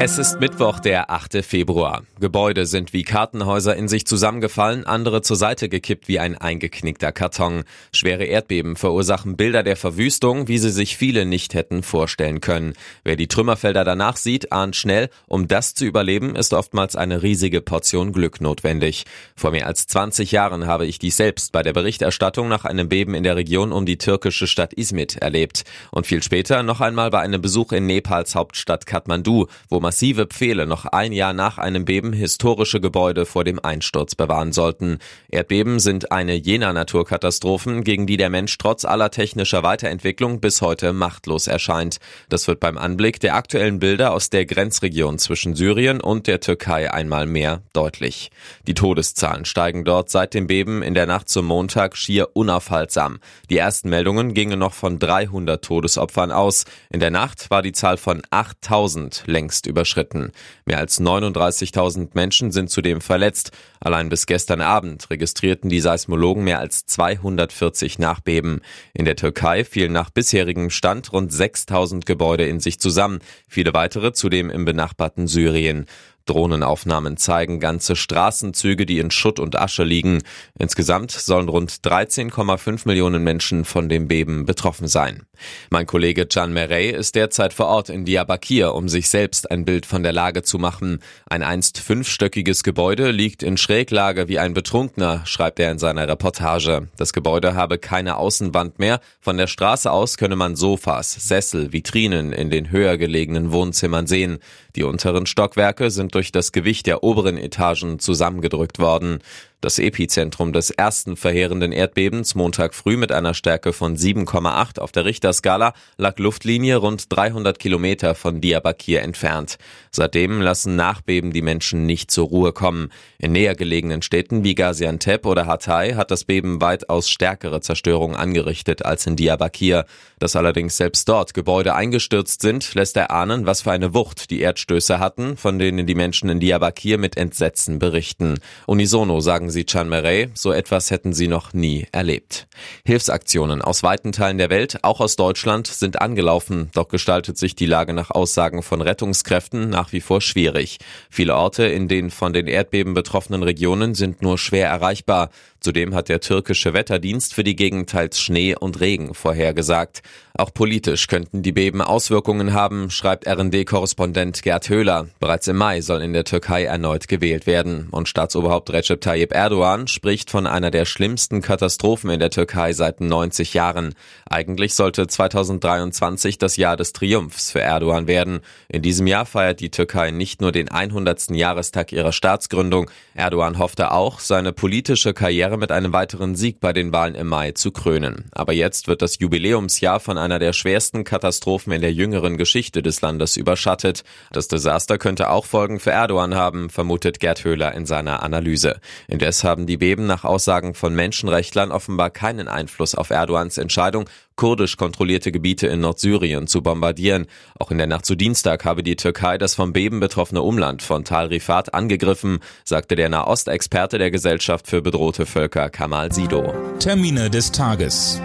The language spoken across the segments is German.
Es ist Mittwoch, der 8. Februar. Gebäude sind wie Kartenhäuser in sich zusammengefallen, andere zur Seite gekippt wie ein eingeknickter Karton. Schwere Erdbeben verursachen Bilder der Verwüstung, wie sie sich viele nicht hätten vorstellen können. Wer die Trümmerfelder danach sieht, ahnt schnell, um das zu überleben, ist oftmals eine riesige Portion Glück notwendig. Vor mehr als 20 Jahren habe ich dies selbst bei der Berichterstattung nach einem Beben in der Region um die türkische Stadt Izmit erlebt. Und viel später noch einmal bei einem Besuch in Nepals Hauptstadt Kathmandu, wo massive Pfähle noch ein Jahr nach einem Beben historische Gebäude vor dem Einsturz bewahren sollten. Erdbeben sind eine jener Naturkatastrophen, gegen die der Mensch trotz aller technischer Weiterentwicklung bis heute machtlos erscheint. Das wird beim Anblick der aktuellen Bilder aus der Grenzregion zwischen Syrien und der Türkei einmal mehr deutlich. Die Todeszahlen steigen dort seit dem Beben in der Nacht zum Montag schier unaufhaltsam. Die ersten Meldungen gingen noch von 300 Todesopfern aus. In der Nacht war die Zahl von 8000 längst überschritten. Mehr als 39.000 Menschen sind zudem verletzt. Allein bis gestern Abend registrierten die Seismologen mehr als 240 Nachbeben. In der Türkei fielen nach bisherigem Stand rund 6.000 Gebäude in sich zusammen, viele weitere zudem im benachbarten Syrien. Drohnenaufnahmen zeigen ganze Straßenzüge, die in Schutt und Asche liegen. Insgesamt sollen rund 13,5 Millionen Menschen von dem Beben betroffen sein. Mein Kollege Can Merey ist derzeit vor Ort in Diyarbakir, um sich selbst ein Bild von der Lage zu machen. Ein einst fünfstöckiges Gebäude liegt in Schräglage wie ein Betrunkener, schreibt er in seiner Reportage. Das Gebäude habe keine Außenwand mehr. Von der Straße aus könne man Sofas, Sessel, Vitrinen in den höher gelegenen Wohnzimmern sehen. Die unteren Stockwerke sind durch das Gewicht der oberen Etagen zusammengedrückt worden. Das Epizentrum des ersten verheerenden Erdbebens Montag früh mit einer Stärke von 7,8 auf der Richterskala lag Luftlinie rund 300 Kilometer von Diyarbakir entfernt. Seitdem lassen Nachbeben die Menschen nicht zur Ruhe kommen. In näher gelegenen Städten wie Gaziantep oder Hatay hat das Beben weitaus stärkere Zerstörung angerichtet als in Diyarbakir. Dass allerdings selbst dort Gebäude eingestürzt sind, lässt erahnen, was für eine Wucht die Erdstöße hatten, von denen die Menschen in Diyarbakir mit Entsetzen berichten. Unisono sagen sie Chan Merey, so etwas hätten sie noch nie erlebt. Hilfsaktionen aus weiten Teilen der Welt, auch aus Deutschland, sind angelaufen, doch gestaltet sich die Lage nach Aussagen von Rettungskräften nach wie vor schwierig. Viele Orte in den von den Erdbeben betroffenen Regionen sind nur schwer erreichbar. Zudem hat der türkische Wetterdienst für die Gegend teils Schnee und Regen vorhergesagt. Auch politisch könnten die Beben Auswirkungen haben, schreibt RND-Korrespondent Gerd Höhler. Bereits im Mai soll in der Türkei erneut gewählt werden. Und Staatsoberhaupt Recep Tayyip Erdogan spricht von einer der schlimmsten Katastrophen in der Türkei seit 90 Jahren. Eigentlich sollte 2023 das Jahr des Triumphs für Erdogan werden. In diesem Jahr feiert die Türkei nicht nur den 100. Jahrestag ihrer Staatsgründung. Erdogan hoffte auch, seine politische Karriere mit einem weiteren Sieg bei den Wahlen im Mai zu krönen. Aber jetzt wird das Jubiläumsjahr von einer der schwersten Katastrophen in der jüngeren Geschichte des Landes überschattet. Das Desaster könnte auch Folgen für Erdogan haben, vermutet Gerd Höhler in seiner Analyse. Indes haben die Beben nach Aussagen von Menschenrechtlern offenbar keinen Einfluss auf Erdogans Entscheidung, kurdisch kontrollierte Gebiete in Nordsyrien zu bombardieren. Auch in der Nacht zu Dienstag habe die Türkei das vom Beben betroffene Umland von Tal Rifat angegriffen, sagte der Nahostexperte der Gesellschaft für bedrohte Völker Kamal Sido. Termine des Tages.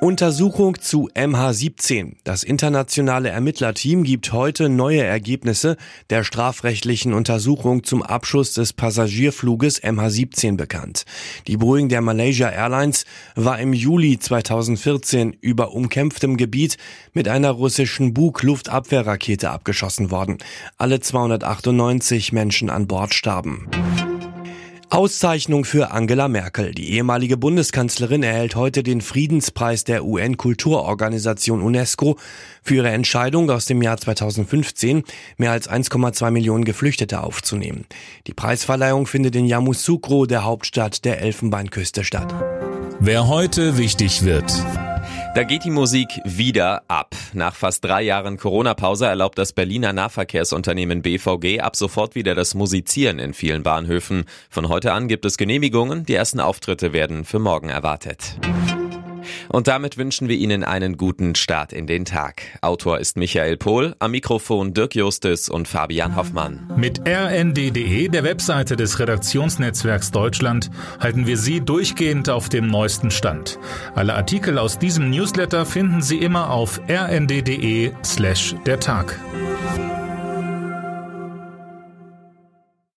Untersuchung zu MH17. Das internationale Ermittlerteam gibt heute neue Ergebnisse der strafrechtlichen Untersuchung zum Abschuss des Passagierfluges MH17 bekannt. Die Boeing der Malaysia Airlines war im Juli 2014 über umkämpftem Gebiet mit einer russischen Bug-Luftabwehrrakete abgeschossen worden. Alle 298 Menschen an Bord starben. Auszeichnung für Angela Merkel. Die ehemalige Bundeskanzlerin erhält heute den Friedenspreis der UN-Kulturorganisation UNESCO für ihre Entscheidung aus dem Jahr 2015 mehr als 1,2 Millionen Geflüchtete aufzunehmen. Die Preisverleihung findet in Yamoussoukro, der Hauptstadt der Elfenbeinküste, statt. Wer heute wichtig wird. Da geht die Musik wieder ab. Nach fast drei Jahren Corona-Pause erlaubt das Berliner Nahverkehrsunternehmen BVG ab sofort wieder das Musizieren in vielen Bahnhöfen. Von heute an gibt es Genehmigungen. Die ersten Auftritte werden für morgen erwartet. Und damit wünschen wir Ihnen einen guten Start in den Tag. Autor ist Michael Pohl, am Mikrofon Dirk Justis und Fabian Hoffmann. Mit rnd.de, der Webseite des Redaktionsnetzwerks Deutschland, halten wir Sie durchgehend auf dem neuesten Stand. Alle Artikel aus diesem Newsletter finden Sie immer auf rnd.de slash der Tag.